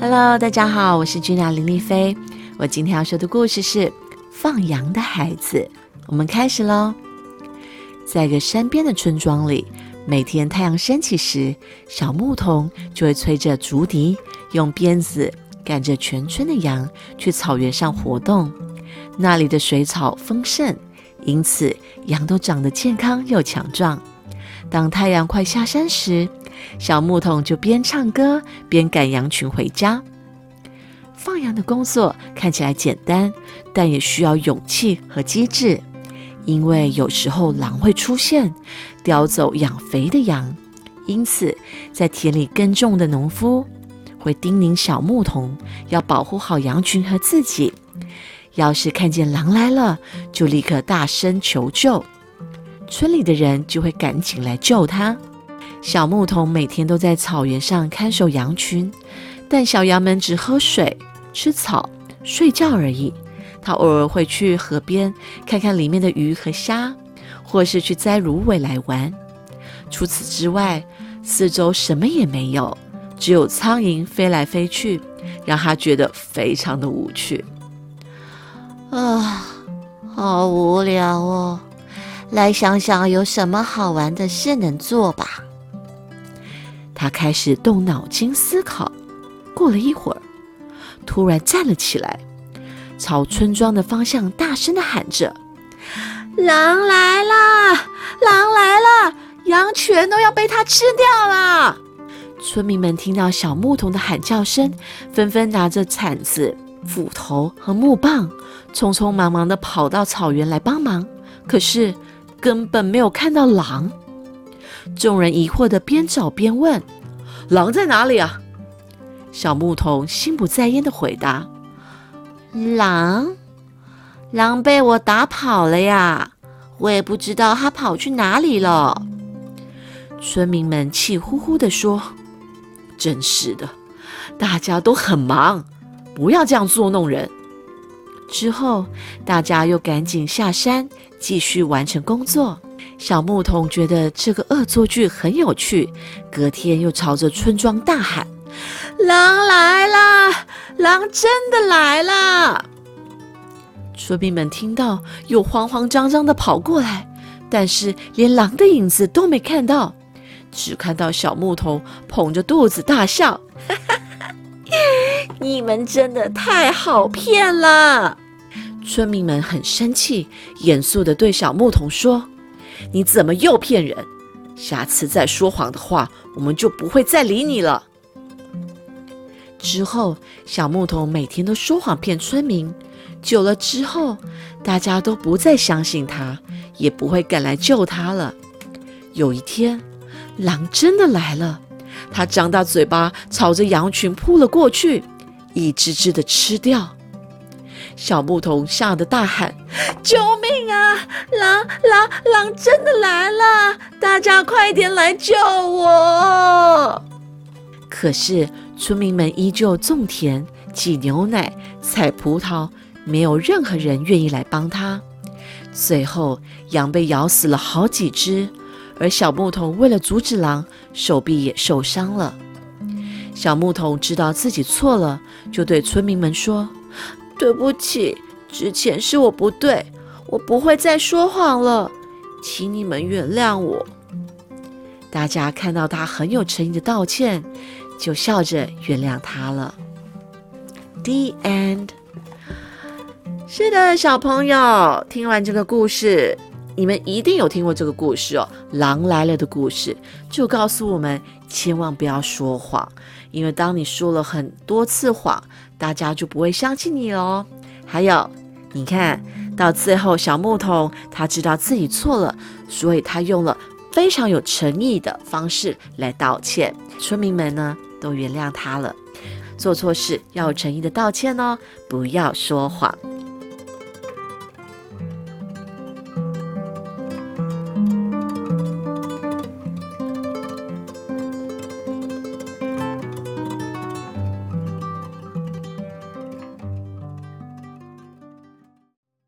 Hello，大家好，我是君娜林丽菲。我今天要说的故事是《放羊的孩子》。我们开始喽。在一个山边的村庄里，每天太阳升起时，小牧童就会吹着竹笛，用鞭子赶着全村的羊去草原上活动。那里的水草丰盛，因此羊都长得健康又强壮。当太阳快下山时，小牧童就边唱歌边赶羊群回家。放羊的工作看起来简单，但也需要勇气和机智，因为有时候狼会出现，叼走养肥的羊。因此，在田里耕种的农夫会叮咛小牧童要保护好羊群和自己。要是看见狼来了，就立刻大声求救。村里的人就会赶紧来救他。小牧童每天都在草原上看守羊群，但小羊们只喝水、吃草、睡觉而已。他偶尔会去河边看看里面的鱼和虾，或是去摘芦苇来玩。除此之外，四周什么也没有，只有苍蝇飞来飞去，让他觉得非常的无趣。啊，好无聊哦！来想想有什么好玩的事能做吧。他开始动脑筋思考。过了一会儿，突然站了起来，朝村庄的方向大声的喊着：“狼来了！狼来了！羊全都要被它吃掉了！”村民们听到小牧童的喊叫声，纷纷拿着铲子、斧头和木棒，匆匆忙忙的跑到草原来帮忙。可是，根本没有看到狼，众人疑惑的边找边问：“狼在哪里啊？”小牧童心不在焉的回答：“狼，狼被我打跑了呀！我也不知道它跑去哪里了。”村民们气呼呼的说：“真是的，大家都很忙，不要这样捉弄人。”之后，大家又赶紧下山。继续完成工作。小牧童觉得这个恶作剧很有趣，隔天又朝着村庄大喊：“狼来了！狼真的来了！”村民们听到，又慌慌张张的跑过来，但是连狼的影子都没看到，只看到小牧童捧着肚子大笑：“ 你们真的太好骗了！”村民们很生气，严肃地对小牧童说：“你怎么又骗人？下次再说谎的话，我们就不会再理你了。”之后，小牧童每天都说谎骗村民，久了之后，大家都不再相信他，也不会赶来救他了。有一天，狼真的来了，他张大嘴巴朝着羊群扑了过去，一只只的吃掉。小牧童吓得大喊：“救命啊！狼狼狼真的来了！大家快点来救我！”可是村民们依旧种田、挤牛奶、采葡萄，没有任何人愿意来帮他。最后，羊被咬死了好几只，而小牧童为了阻止狼，手臂也受伤了。小牧童知道自己错了，就对村民们说。对不起，之前是我不对，我不会再说谎了，请你们原谅我。大家看到他很有诚意的道歉，就笑着原谅他了。The end。是的，小朋友，听完这个故事，你们一定有听过这个故事哦，《狼来了》的故事，就告诉我们千万不要说谎，因为当你说了很多次谎。大家就不会相信你喽。还有，你看到最后，小牧童他知道自己错了，所以他用了非常有诚意的方式来道歉。村民们呢都原谅他了。做错事要有诚意的道歉哦，不要说谎。